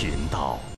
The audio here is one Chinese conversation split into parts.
频道。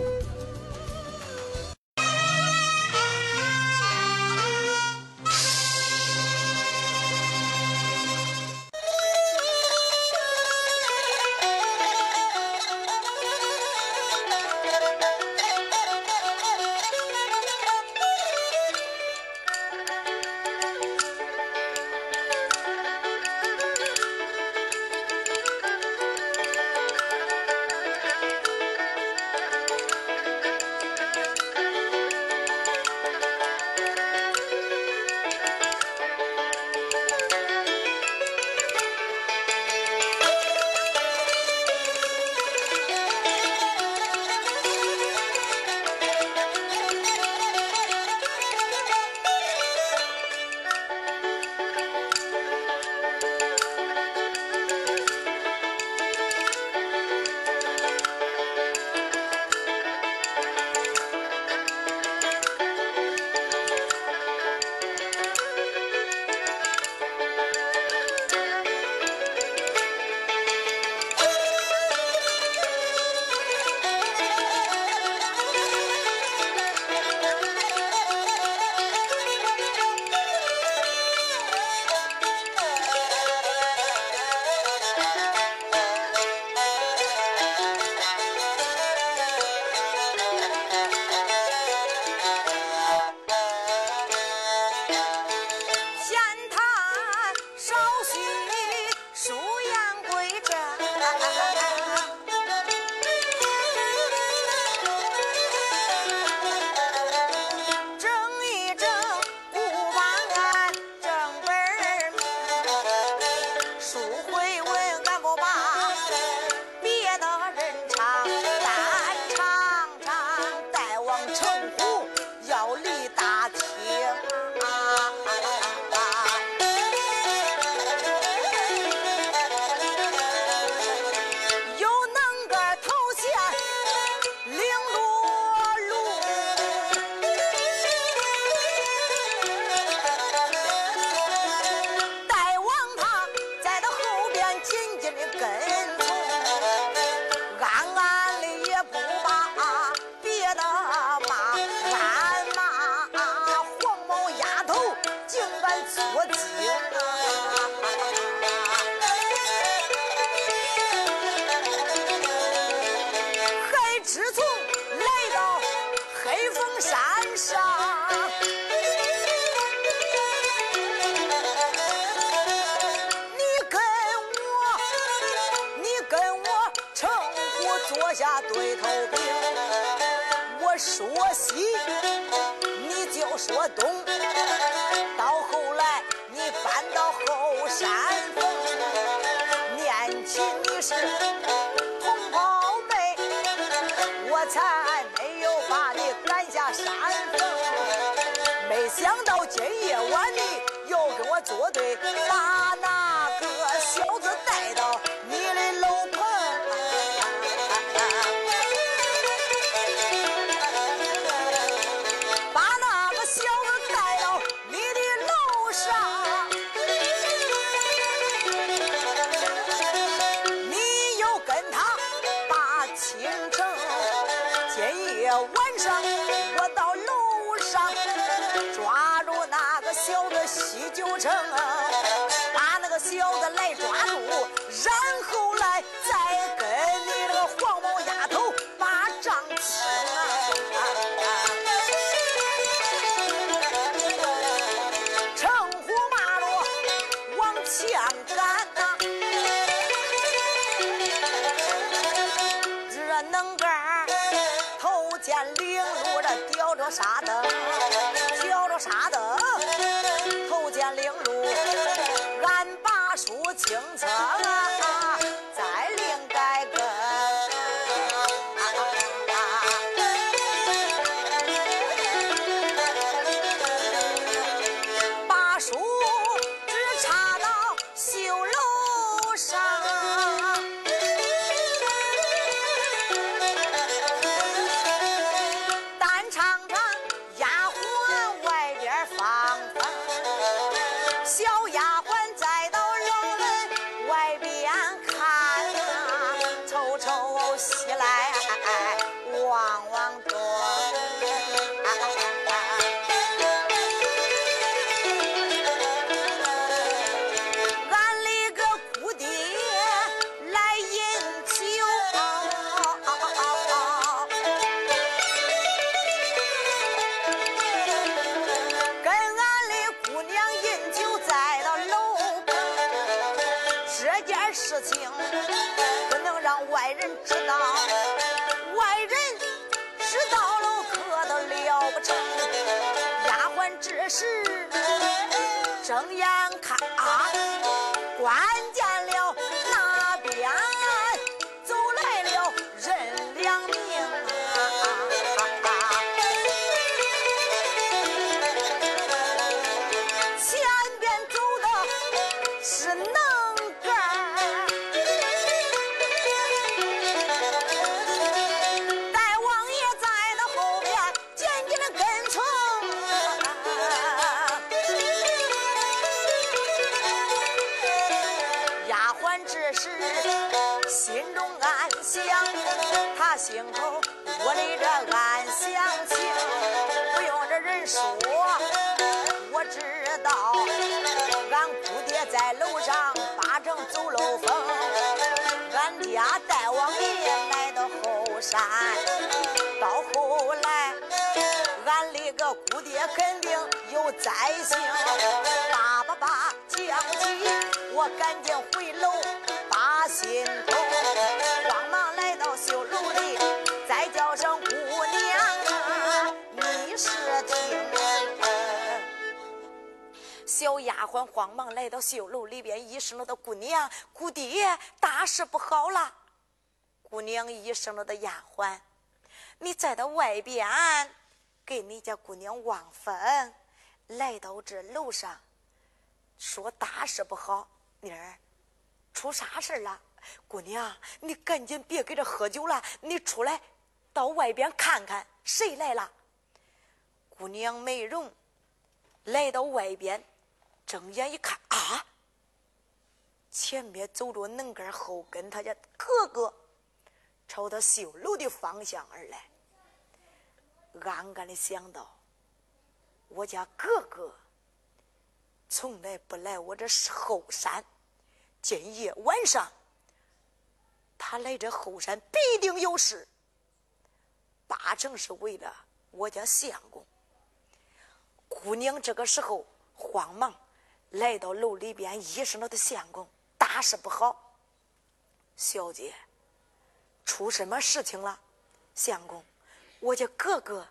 关见走漏风，俺家大王爷来到后山，到后来，俺那个姑爹肯定有灾星，叭叭叭讲起，我赶紧回楼把心头，慌忙来到绣楼里，小丫鬟慌忙来到绣楼里边，一声了的姑娘，姑爹，大事不好了！姑娘一声了的丫鬟，你再到外边给你家姑娘望风，来到这楼上，说大事不好，妮儿，出啥事了？姑娘，你赶紧别搁这喝酒了，你出来到外边看看谁来了。姑娘美容来到外边，睁眼一看啊，前面走着能干，后跟他家哥哥，朝他绣楼的方向而来。暗暗的想到，我家哥哥从来不来我这后山，今夜晚上他来这后山必定有事，八成是为了我家相公。姑娘这个时候慌忙来到楼里边，一声了的相公，大事不好，小姐，出什么事情了？相公，我家哥哥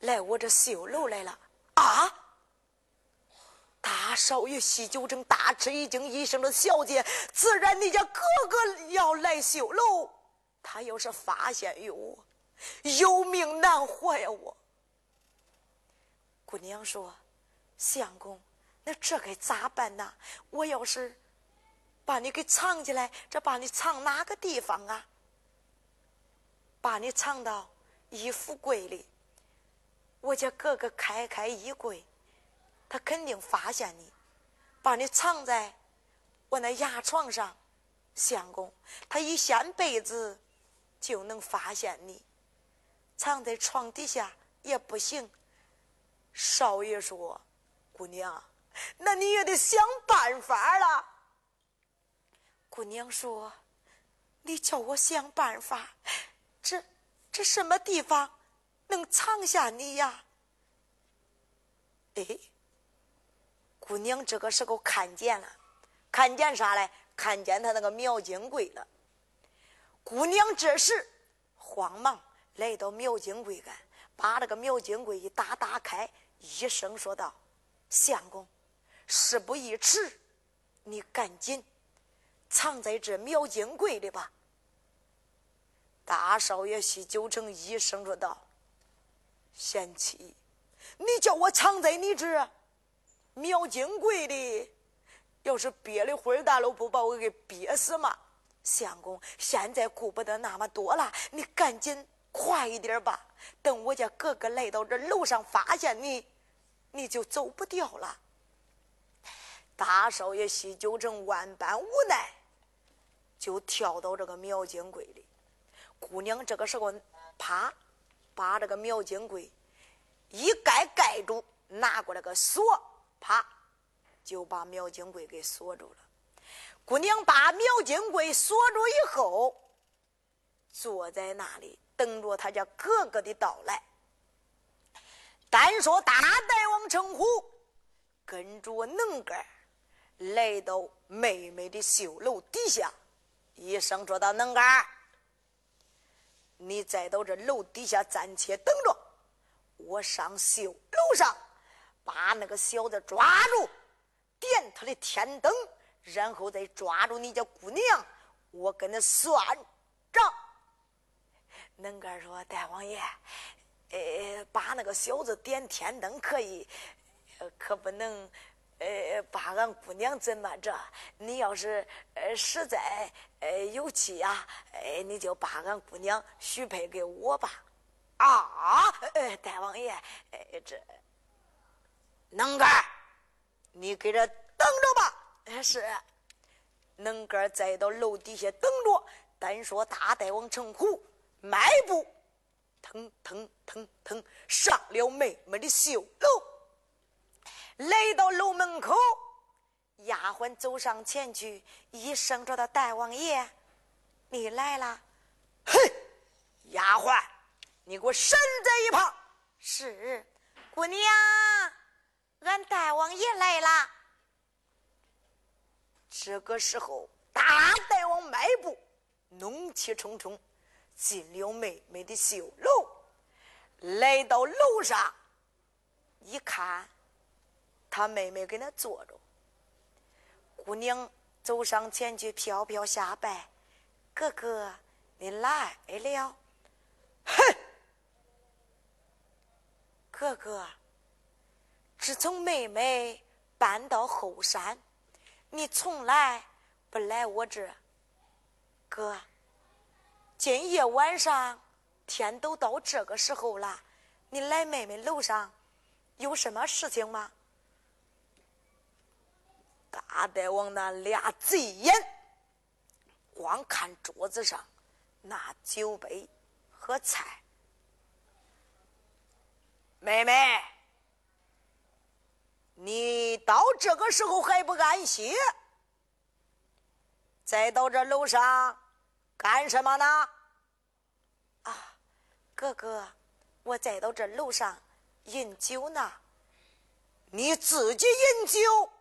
来我这绣楼来了啊！大少爷喜酒正大吃一惊，一声的小姐，自然你家哥哥要来绣楼，他要是发现有我，有命难活呀！我。姑娘说：“相公，那这该咋办呢？我要是把你给藏起来，这把你藏哪个地方啊？把你藏到衣服柜里。我家哥哥开开衣柜，他肯定发现你。把你藏在我那牙床上，相公，他一掀被子就能发现你。藏在床底下也不行。少爷说：“姑娘，那你也得想办法了。”姑娘说：“你叫我想办法，这这什么地方能藏下你呀？”哎，姑娘这个时候看见了，看见啥嘞？看见他那个苗金贵了。姑娘这时慌忙来到苗金贵干，把那个苗金贵一打打开，一声说道：“相公，事不宜迟，你赶紧藏在这苗金柜里吧。”大少爷西九成一声说道：“贤妻，你叫我藏在你这苗金柜里。”要是憋的会儿大了，不把我给憋死吗？相公，现在顾不得那么多了，你赶紧快一点吧。等我家哥哥来到这楼上，发现你，你就走不掉了。大少爷西九成万般无奈，就跳到这个苗金柜里。姑娘这个时候，啪，把这个苗金柜一盖盖住，拿过来个锁，啪。就把苗金贵给锁住了。姑娘把苗金贵锁住以后，坐在那里等着他家哥哥的到来。单说大代王称呼，跟着能干来到妹妹的绣楼底下，一声说道：“能干你再到这楼底下暂且等着，我上绣楼上把那个小子抓住。”点他的天灯，然后再抓住你家姑娘，我跟他算账。能干说：“大王爷，呃，把那个小子点天灯可以，可不能，呃，把俺姑娘怎么着？你要是呃实在呃有气呀，哎，你就把俺姑娘许配给我吧。”啊，呃，大王爷，呃，这能干。你给这等着吧，是。能干再到楼底下等着。单说大大王成虎迈步，腾腾腾腾上了妹妹的绣楼，来到楼门口，丫鬟走上前去，一声说道：“大王爷，你来了。”嘿，丫鬟，你给我闪在一旁。是，姑娘。俺大王爷来了。这个时候，大大王迈步，怒气冲冲，进了妹妹的绣楼，来到楼上，一看，他妹妹跟那坐着。姑娘走上前去，飘飘下拜：“哥哥，你来了。”哼，哥哥。自从妹妹搬到后山，你从来不来我这。哥，今夜晚上天都到这个时候了，你来妹妹楼上有什么事情吗？大大王那俩贼眼，光看桌子上那酒杯和菜，妹妹。你到这个时候还不安息？再到这楼上干什么呢？啊，哥哥，我再到这楼上饮酒呢。你自己饮酒，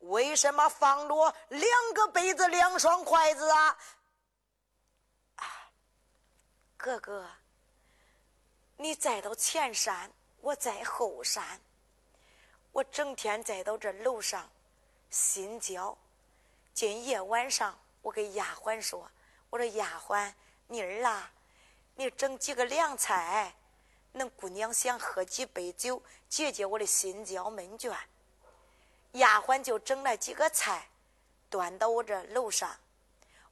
为什么放着两个杯子、两双筷子啊？啊，哥哥，你再到前山，我在后山。我整天在到这楼上心焦。今夜晚上，我给丫鬟说：“我说丫鬟，妮儿啊，你整几个凉菜，恁姑娘想喝几杯酒，解解我的心焦闷倦。”丫鬟就整了几个菜，端到我这楼上。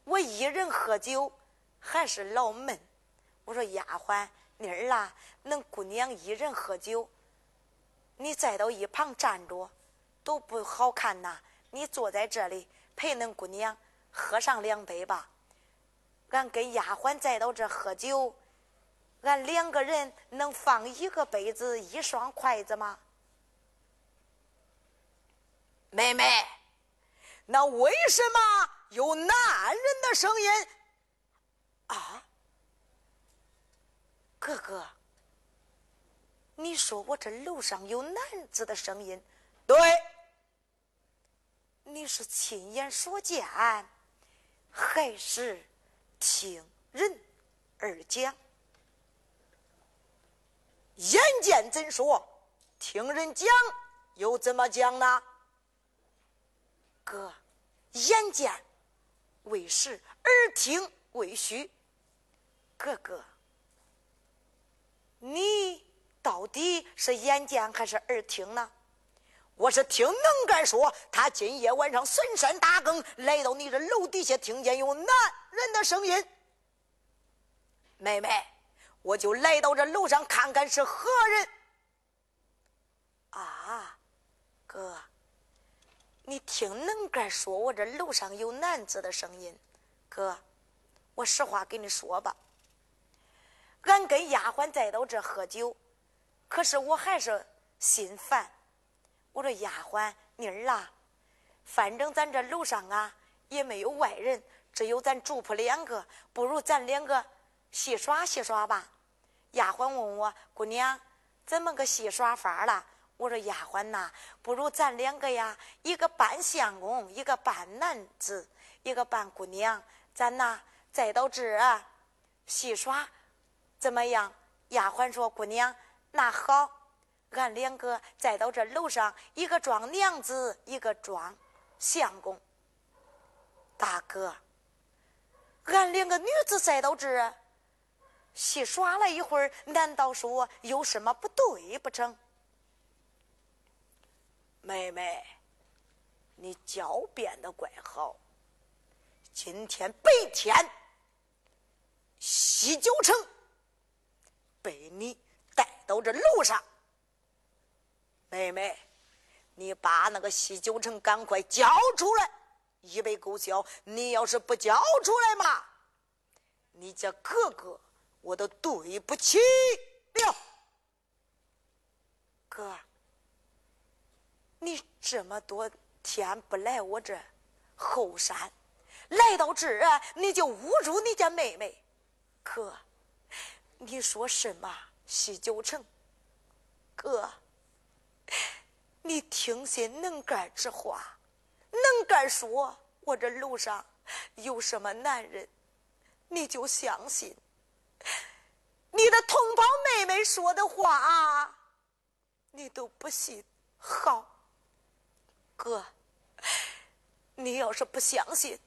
我一人喝酒还是老闷。我说丫鬟妮儿啊，恁姑娘一人喝酒。你再到一旁站着，都不好看呐！你坐在这里陪恁姑娘喝上两杯吧。俺跟丫鬟再到这喝酒，俺两个人能放一个杯子、一双筷子吗？妹妹，那为什么有男人的声音？啊，哥哥，你说我这楼上有男子的声音？对，你是亲眼所见，还是听人而讲？眼见怎说？听人讲又怎么讲呢？哥，眼见为实，耳听为虚。哥哥，你到底是眼见还是耳听呢？我是听能干说，他今夜晚上巡山打更，来到你这楼底下，听见有男人的声音。妹妹，我就来到这楼上看看是何人。啊，哥。你听能干说，我这楼上有男子的声音，哥，我实话跟你说吧，俺跟丫鬟再到这喝酒，可是我还是心烦。我说丫鬟妮儿啊，反正咱这楼上啊也没有外人，只有咱主仆两个，不如咱两个戏耍戏耍吧。丫鬟问我姑娘怎么个戏耍法了？我说丫鬟呐，不如咱两个呀，一个扮相公，一个扮男子，一个扮姑娘，咱呐再到这戏耍，怎么样？丫鬟说：“姑娘，那好，俺两个再到这楼上，一个装娘子，一个装相公。大哥，俺两个女子再到这戏耍了一会儿，难道说有什么不对不成？”妹妹，你狡辩的怪好。今天白天，西九城被你带到这楼上。妹妹，你把那个西九城赶快交出来，以备勾销。你要是不交出来嘛，你家哥哥我都对不起了，哥。你这么多天不来我这后山，来到这儿你就侮辱你家妹妹，哥，你说什么？西九城？哥，你听些能干之话，能干说我这楼上有什么男人，你就相信。你的同胞妹妹说的话，你都不信。好。哥，你要是不相信，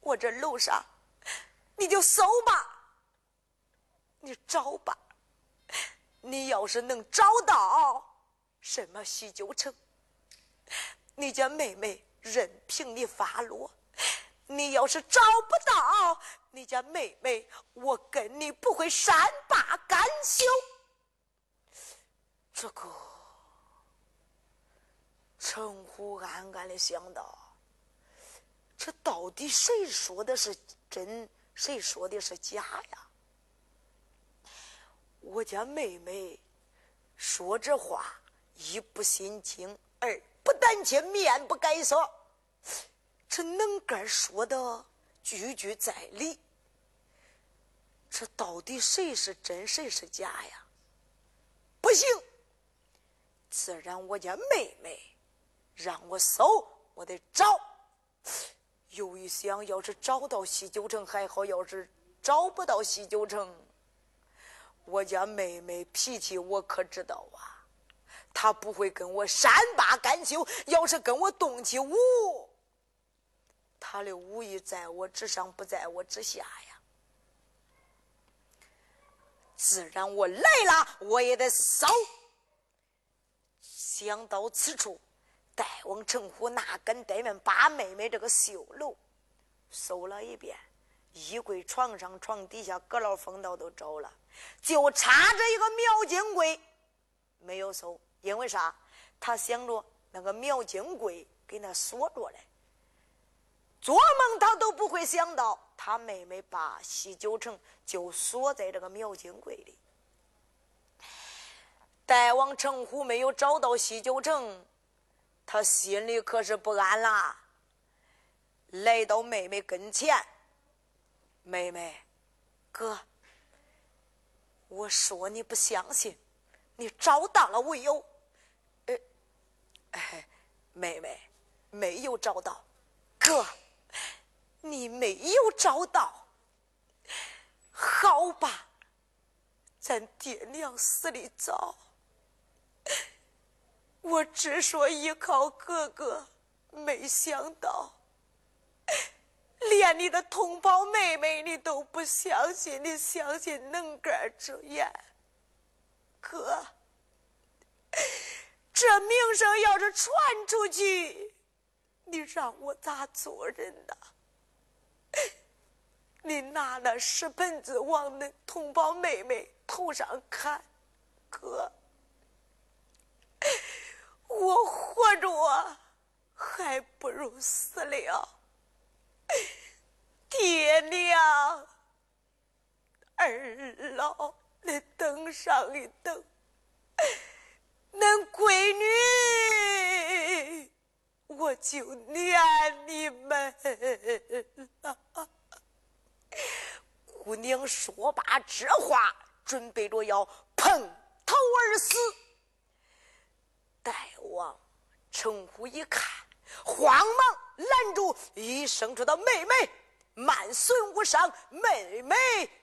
我这楼上，你就搜吧，你找吧。你要是能找到什么喜酒城，你家妹妹任凭你发落；你要是找不到你家妹妹，我跟你不会善罢甘休。这个。陈虎暗暗的想到：这到底谁说的是真，谁说的是假呀？我家妹妹说这话，一不心惊，二不胆怯，面不改色。这能干说的句句在理。这到底谁是真，谁是假呀？不行，自然我家妹妹。让我搜，我得找。又一想，要是找到西九城还好；要是找不到西九城，我家妹妹脾气我可知道啊，她不会跟我善罢甘休。要是跟我动起武，她的武艺在我之上，不在我之下呀。自然我来了，我也得搜。想到此处。大王陈虎哪敢怠慢，把妹妹这个绣楼搜了一遍，衣柜、床上、床底下、阁楼、风道都找了，就差这一个苗金柜没有搜。因为啥？他想着那个苗金柜给那锁着嘞，做梦他都不会想到，他妹妹把西九城就锁在这个苗金柜里。大王程虎没有找到西九城，他心里可是不安啦。来到妹妹跟前，妹妹，哥，我说你不相信，你找到了没有？呃，哎，妹妹，没有找到。哥，你没有找到，好吧，咱爹娘死的早，我只说依靠哥哥，没想到。连你的同胞妹妹你都不相信，你相信能干之言，哥，这名声要是传出去，你让我咋做人呢？你拿那屎盆子往那同胞妹妹头上砍，哥，我活着还不如死了。爹娘，二老，那等上一等，恁闺女，我就念你们了。姑娘说罢这话，准备着要碰头而死。大王称呼一看，慌忙拦住，一声说道：“妹妹。”慢孙无伤，妹妹，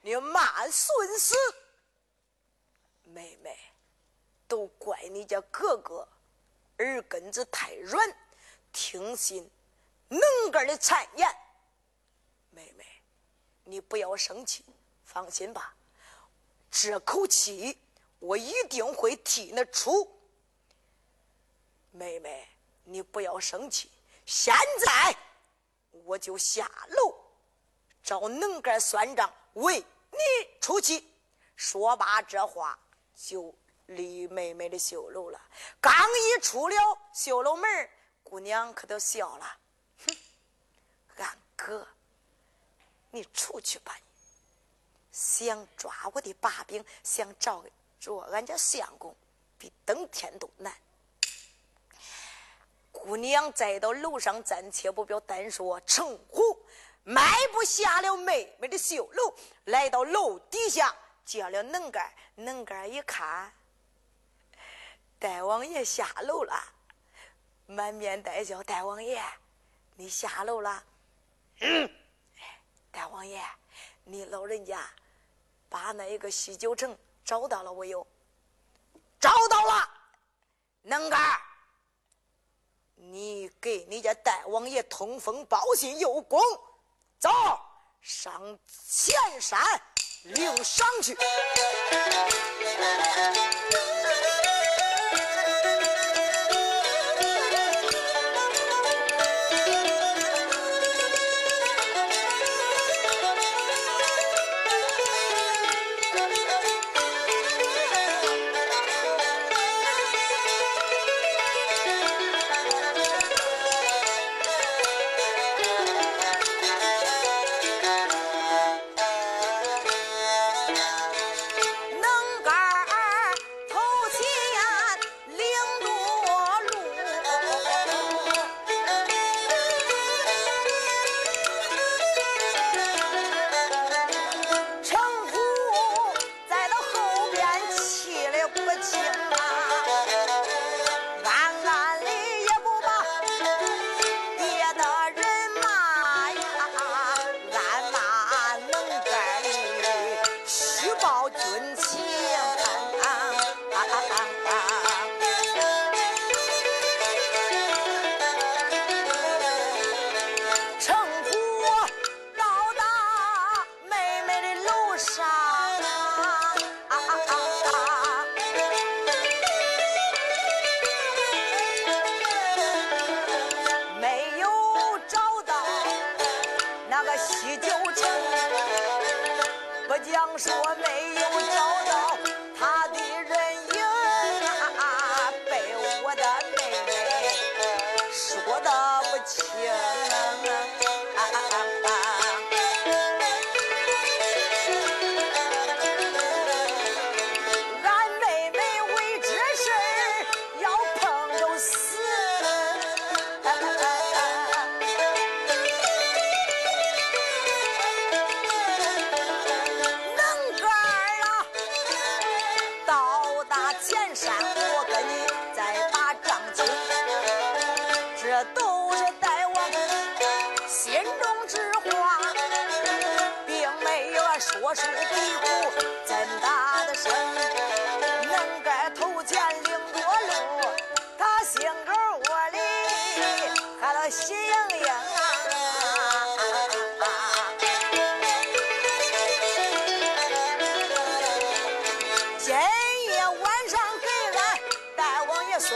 你慢孙死。妹妹，都怪你家哥哥耳根子太软，听信能干的谗言。妹妹，你不要生气，放心吧，这口气我一定会替你出。妹妹，你不要生气，现在我就下楼。找能干算账，为你出气。说罢这话，就离妹妹的绣楼了。刚一出了绣楼门，姑娘可都笑了。哼，俺哥，你出去吧！想抓我的把柄，想找着俺家相公，比登天都难。姑娘再到楼上暂且不表，单说成虎。迈步下了妹妹的绣楼，来到楼底下，叫了能干。能干一看，大王爷下楼了，满面带笑。大王爷，你下楼了？嗯。大王爷，你老人家把那一个西九城找到了没有？找到了。能干，你给你家大王爷通风报信有功。走上前山领赏去。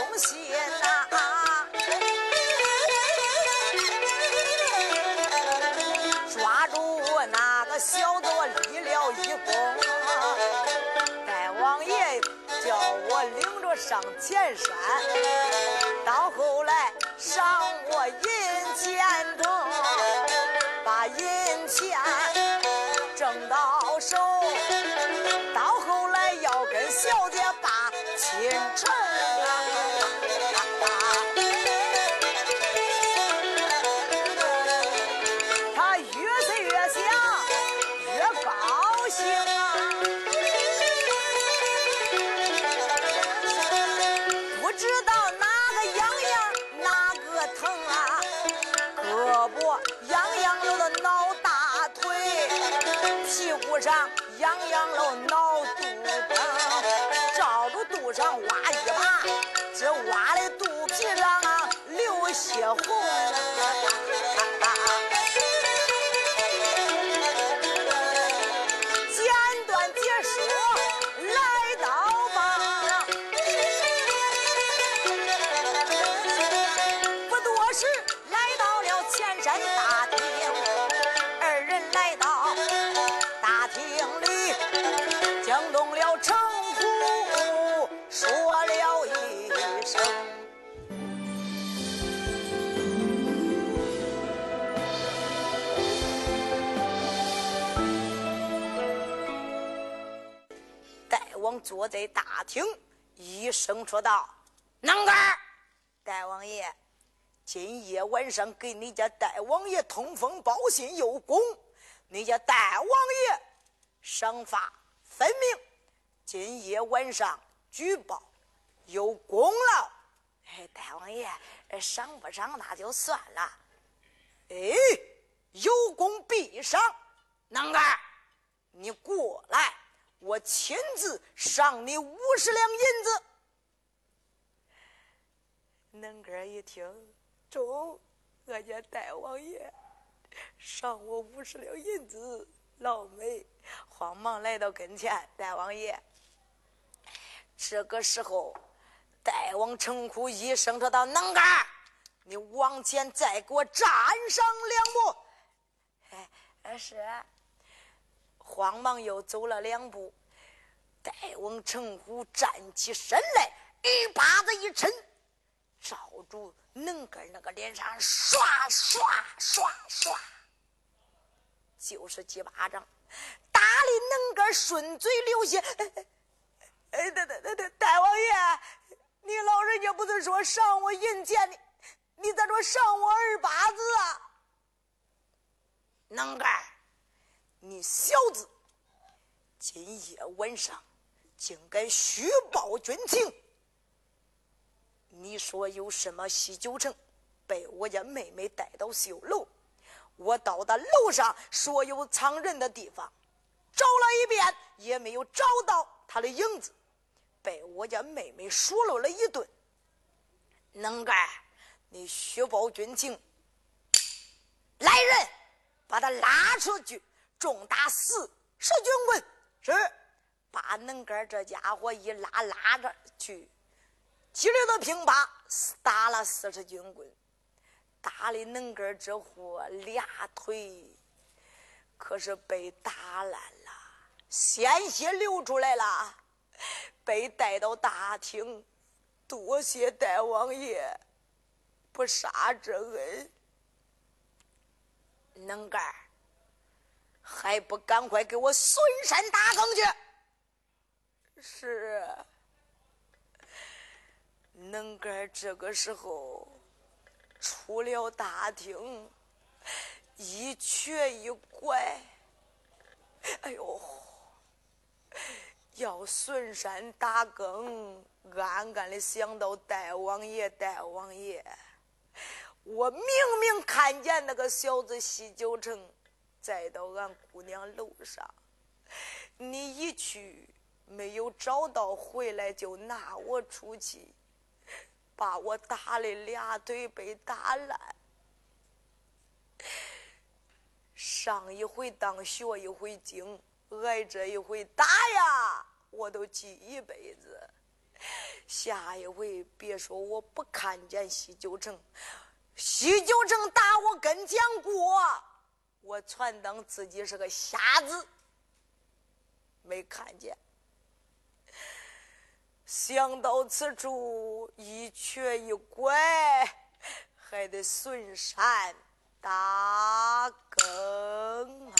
王爷送信呐、抓住那个小子，我立了一功。大王爷叫我领着上前山，到后来赏我银钱头，把银钱挣到手，到后来要跟小姐把亲成啊。上大王坐在大厅，一声说道：“能干儿，大王爷，今夜晚上给你家大王爷通风报信有功，你家大王爷赏罚分明。今夜晚上举报有功了，哎，大王爷呃赏不赏那就算了。哎，有功必赏，能干，你过来。”我亲自赏你五十两银子。恁哥一听，中，俺家大王爷赏我五十两银子，老美慌忙来到跟前，大王爷。这个时候，大王程虎一声说道：“能哥，你往前再给我站上两步。”哎，是。慌忙又走了两步，大王成虎站起身来，一把子一抻，照住能根那个脸上唰唰唰唰，就是几巴掌，打的能根顺嘴流血。哎哎，大大大大大王爷，你老人家不是说赏我银钱的，你咋说赏我二巴子啊？能干。你小子，今夜晚上竟敢虚报军情！你说有什么西九城，被我家妹妹带到绣楼，我到达楼上所有藏人的地方，找了一遍，也没有找到他的影子，被我家妹妹数落了一顿。能干，你虚报军情，来人，把他拉出去！重打四十军棍，是把能根这家伙一拉拉着去，叽里的乒乓打了四十军棍，打的能根这货俩腿可是被打烂了，鲜血流出来了，被带到大厅，多谢大王爷不杀之恩，能干。还不赶快给我孙山打更去！是，能干这个时候出了大厅，一瘸一拐，哎呦，要顺山打更，暗暗的想到大王爷，大王爷，我明明看见那个小子西九城，再到俺姑娘楼上，你一去没有找到回来，就拿我出去，把我打的俩腿被打烂。上一回当学一回精，挨这一回打呀，我都记一辈子。下一回别说我不看见西九城，西九城打我跟前过，我全当自己是个瞎子，没看见。想到此处，一瘸一拐，还得顺山。打更啊！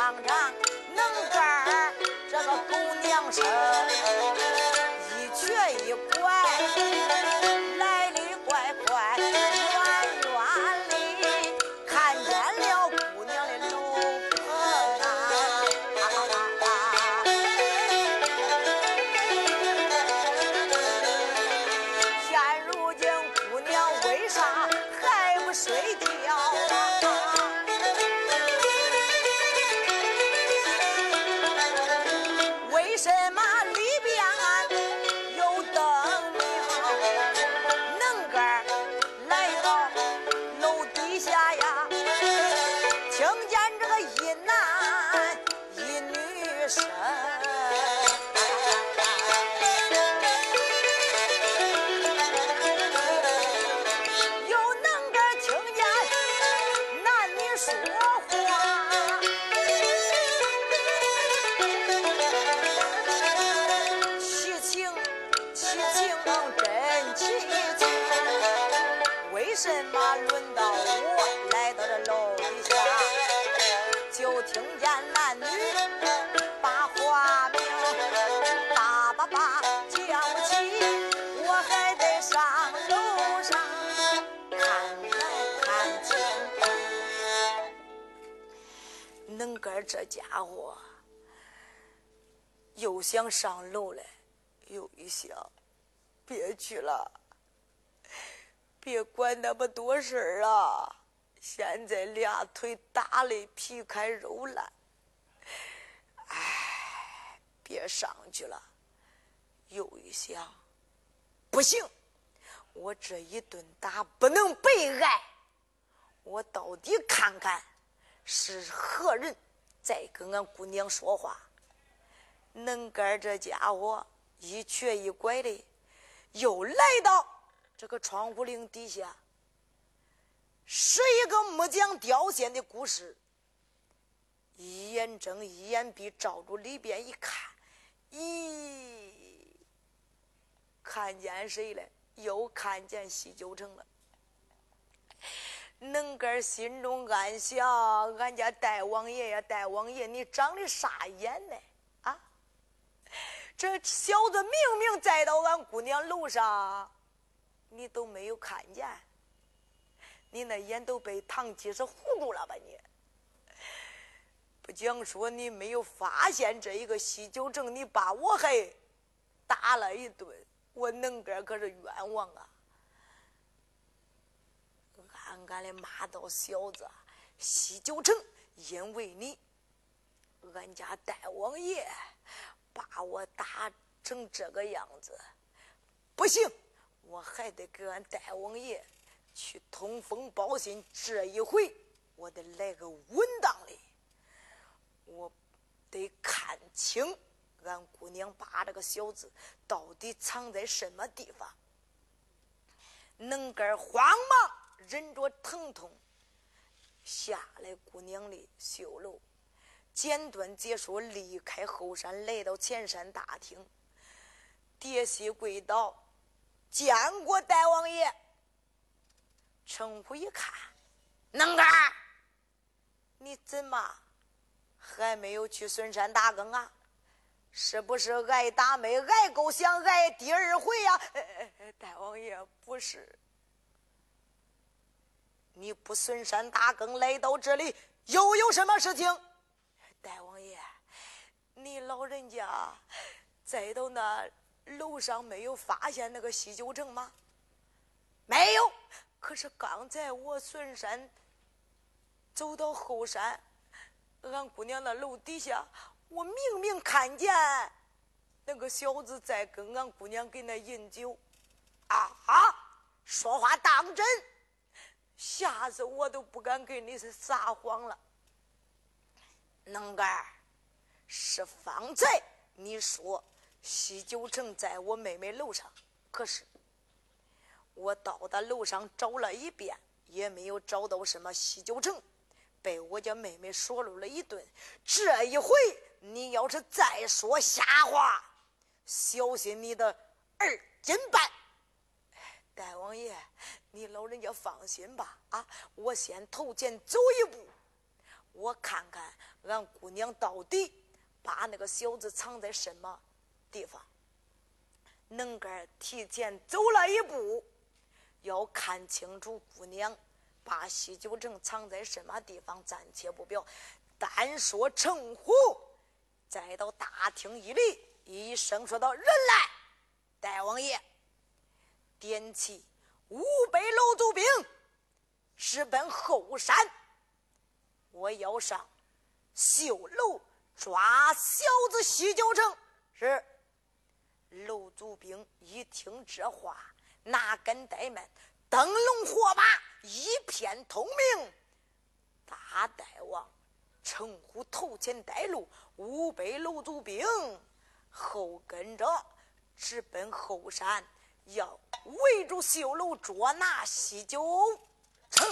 常常能干这个狗娘生。想上楼来，又一想，别去了。别管那么多事儿啊！现在俩腿打的皮开肉烂，哎，别上去了。又一想，不行，我这一顿打不能白挨。我到底看看是何人在跟俺姑娘说话。能干这家伙一瘸一拐的，又来到。这个窗户棂底下是一个木匠雕线的故事。一眼睁一眼闭，照着里边一看，咦，看见谁了？又看见西九城了。能根心中暗想：俺家大王爷呀，大王爷，你长的啥眼呢？这小子明明栽到俺姑娘楼上。你都没有看见，你那眼都被糖鸡是糊住了吧？你不讲说你没有发现这一个西九城，你把我还打了一顿，我能哥可是冤枉啊！俺俺的骂道：“小子，西九城，因为你，俺家大王爷把我打成这个样子，不行。”我还得给俺大王爷去通风报信，这一回我得来个稳当的，我得看清俺姑娘把这个小子到底藏在什么地方。能根慌忙忍着疼痛下来姑娘的绣楼，简短解说，离开后山，来到前山大厅，叠膝跪倒。见过大王爷，称呼一看，能干，你怎么还没有去孙山打更啊？是不是挨打没挨够，想挨第二回呀？大王爷不是，你不孙山打更来到这里，又有什么事情？你老人家再到那。楼上没有发现那个西九城吗？没有。可是刚才我孙山走到后山，俺姑娘那楼底下，我明明看见那个小子在跟俺姑娘给那饮酒。啊！说话当真，吓死我都不敢跟你是撒谎了。能干是方才你说。西九城在我妹妹楼上，可是我到她楼上找了一遍，也没有找到什么西九城，被我家妹妹说漏了一顿。这一回你要是再说瞎话，小心你的二斤半！大王爷，你老人家放心吧，啊，我先投前走一步，我看看俺姑娘到底把那个小子藏在什么。地方，能干提前走了一步，要看清楚姑娘把西九城藏在什么地方，暂且不表，单说称呼，再到大厅一里，一声说道：“人来，大王爷，点起五百楼族兵，直奔后山，我要上绣楼抓小子西九城。”是。楼祖兵一听这话，哪敢怠慢？灯笼火把一片通明。大大王称呼头前带路，五百楼祖兵后跟着，直奔后山，要围住绣楼，捉拿西九城。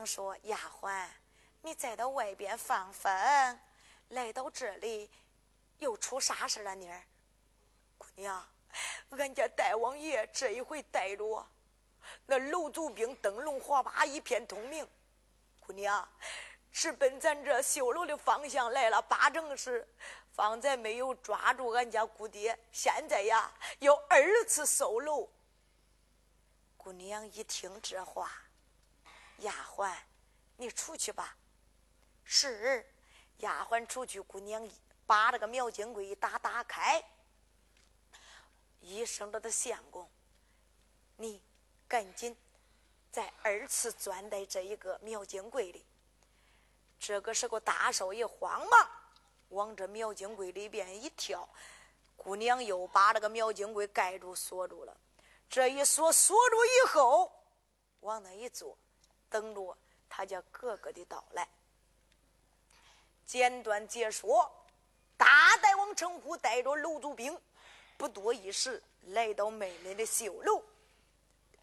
娘说：“丫鬟，你再到外边放风，来到这里又出啥事了呢？”姑娘，俺家大王爷这一回带着那楼族兵灯笼火把一片通明，姑娘直奔咱这修楼的方向来了。八成是方才没有抓住俺家姑爹，现在呀要二次搜楼。姑娘一听这话，丫鬟，你出去吧。是，丫鬟出去。姑娘把这个苗金柜一打打开，一声的的相公，你赶紧再二次钻在这一个苗金柜里。这个时候，大少爷慌忙往这苗金柜里边一跳，姑娘又把这个苗金柜盖住锁住了。这一锁锁住以后，往那一坐，等着他家哥哥的到来。简短解说，大代王称呼带着楼族兵，不多一时来到妹妹的绣楼，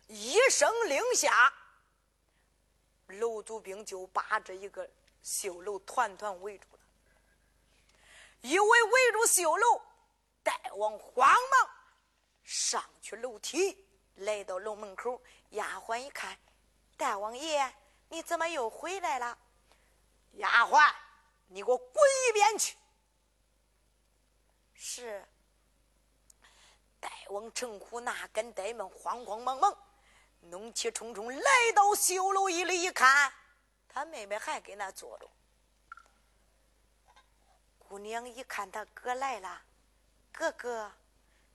一声令下，楼族兵就把这一个绣楼团团围住了。一围围住绣楼，大王慌忙。上去楼梯，来到楼门口，丫鬟一看，大王爷，你怎么又回来了？丫鬟，你给我滚一边去！是。大王陈虎那跟呆们慌慌忙忙，怒气冲冲来到绣楼一里一看，他妹妹还给那坐着。姑娘一看他哥来了，哥哥。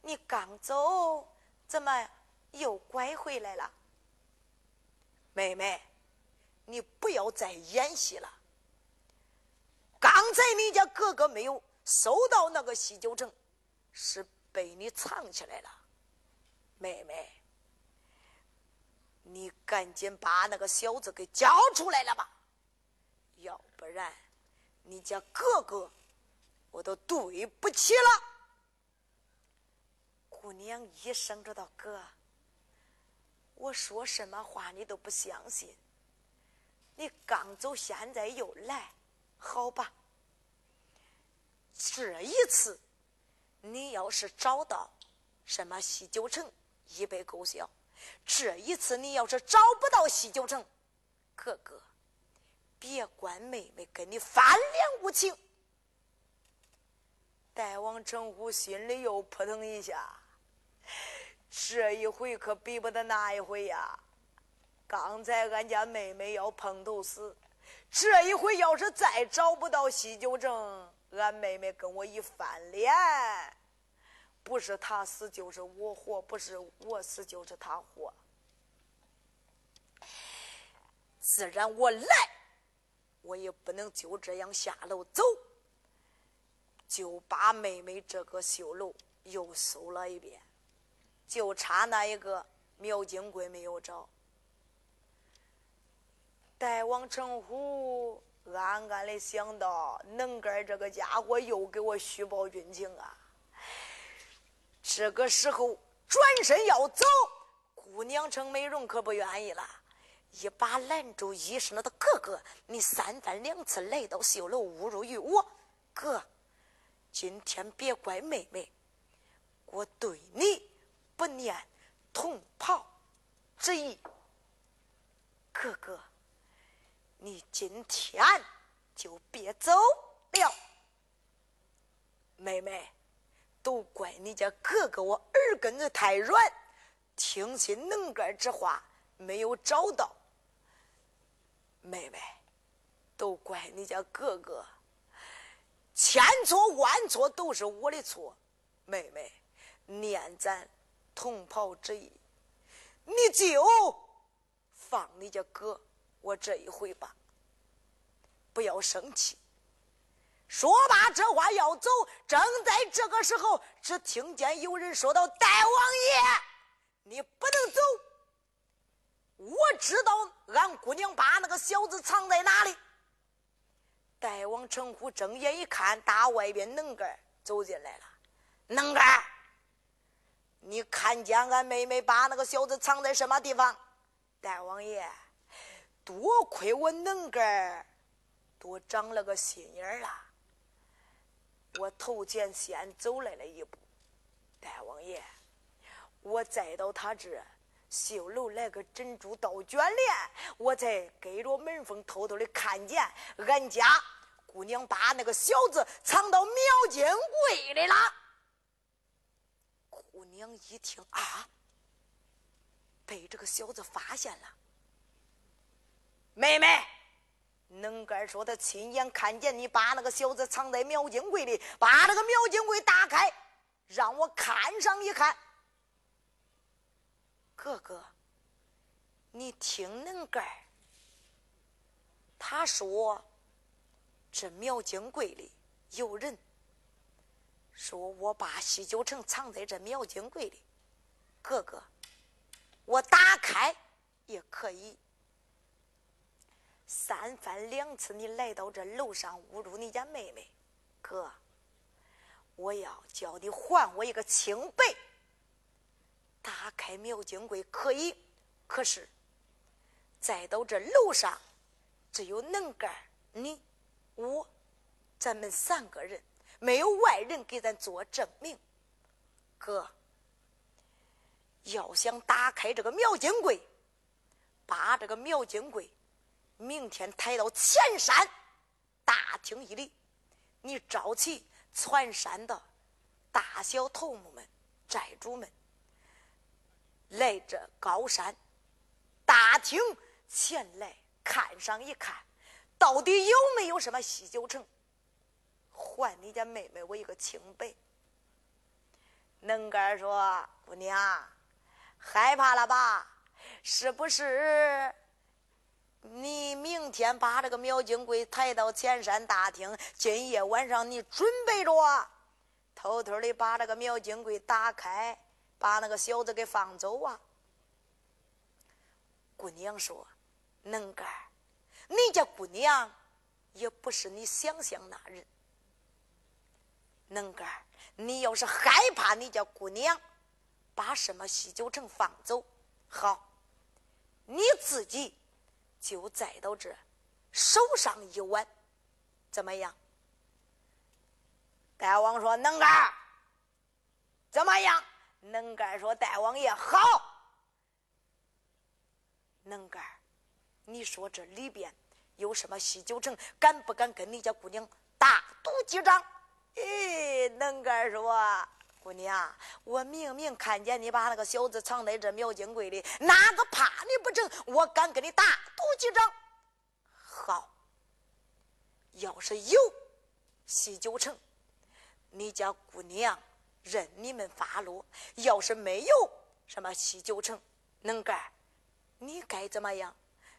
你刚走，怎么又拐回来了？妹妹，你不要再演戏了。刚才你家哥哥没有收到那个喜酒证，是被你藏起来了。妹妹，你赶紧把那个小子给交出来了吧，要不然你家哥哥我都对不起了。姑娘一声知道哥，我说什么话你都不相信。你刚走，现在又来，好吧？这一次，你要是找到什么西九城，一笔勾销；这一次，你要是找不到西九城，哥哥，别怪妹妹跟你翻脸无情。大王成虎心里又扑腾一下，这一回可比不得那一回呀！刚才俺家妹妹要碰头死，这一回要是再找不到西九城，俺妹妹跟我一翻脸，不是他死就是我活，不是我死就是他活。自然我来，我也不能就这样下楼走。就把妹妹这个绣楼又搜了一遍，就差那一个苗金贵没有找。大王成虎暗暗的想到：能干这个家伙又给我虚报军情啊！这个时候转身要走，姑娘程美容可不愿意了，一把拦住医生的哥哥：“你三番两次来到绣楼，侮辱于我哥。”今天别怪妹妹，我对你不念同袍之义。哥哥，你今天就别走了。妹妹，都怪你家哥哥我耳根子太软，听信能干之话，没有找到。妹妹，都怪你家哥哥。千错万错都是我的错，妹妹，念咱同袍之意，你就放你家哥我这一回吧，不要生气。说罢这话要走，正在这个时候，只听见有人说道：“大王爷，你不能走，我知道俺姑娘把那个小子藏在哪里。”大王成虎睁眼一看，大外边能干走进来了。能干，你看见俺妹妹把那个小子藏在什么地方？大王爷，多亏我能干多长了个心眼儿啊！我头前先走来了一步。大王爷，我再到他这绣楼来个珍珠倒卷帘，我才给着门缝偷偷的看见俺家。姑娘把那个小子藏到苗金柜里了。娘一听啊，被这个小子发现了。妹妹，能干说他亲眼看见你把那个小子藏在苗金柜里，把那个苗金柜打开，让我看上一看。哥哥，你听能干，他说。这苗金柜里有人说我把西九城藏在这苗金柜里，哥哥，我打开也可以。三番两次你来到这楼上侮辱你家妹妹，哥，我要叫你还我一个清白。打开苗金柜可以，可是再到这楼上，只有能干你。我，咱们三个人没有外人给咱做证明。哥，要想打开这个苗金柜，把这个苗金柜明天抬到前山大厅一里，你召集全山的大小头目们、寨主们来这高山大厅前来看上一看。到底有没有什么西九城？还你家妹妹我一个清白。能干说：“姑娘，害怕了吧？是不是？你明天把这个苗金贵抬到前山大厅，今夜晚上你准备着，偷偷的把这个苗金贵打开，把那个小子给放走啊？”姑娘说：“能干。”你家姑娘也不是你想象那人，能干你要是害怕你家姑娘，把什么西九城放走。好，你自己就栽到这，手上一碗，怎么样？大王说：“能干。”怎么样？能干说：“大王爷好。”能干，你说这里边有什么西九城？敢不敢跟你家姑娘大赌几张？咦，能干说。姑娘，我明明看见你把那个小子藏在这苗金柜里，哪个怕你不成？我敢跟你打赌几仗。好，要是有西九城，你家姑娘任你们发落；要是没有什么西九城，能干，你该怎么样？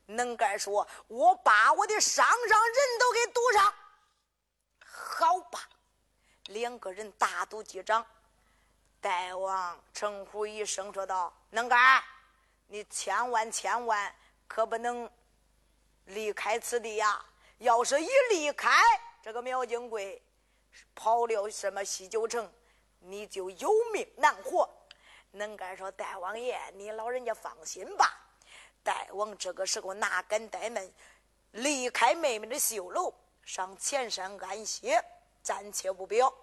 能干说：“我把我的上上人都给堵上。”好吧，两个人大赌几掌。大王称呼一声，说道：“能干，你千万千万可不能离开此地呀！要是一离开这个苗金贵，跑了什么西九城，你就有命难活。”能干说：“大王爷，你老人家放心吧。”大王这个时候哪敢怠慢，离开妹妹的绣楼，上前山安歇，暂且不表。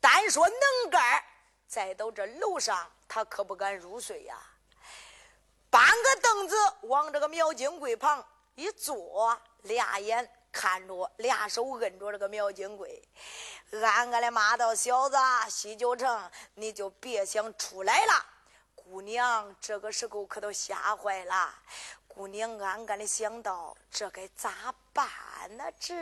单说能干再到这楼上，他可不敢入睡呀。搬个凳子往这个苗金柜旁一坐，俩眼看着，俩手摁着这个苗金柜，暗暗的骂道：“小子，西九城，你就别想出来了。”姑娘这个时候可都吓坏了。姑娘暗暗的想到：“这该咋办呢？这。”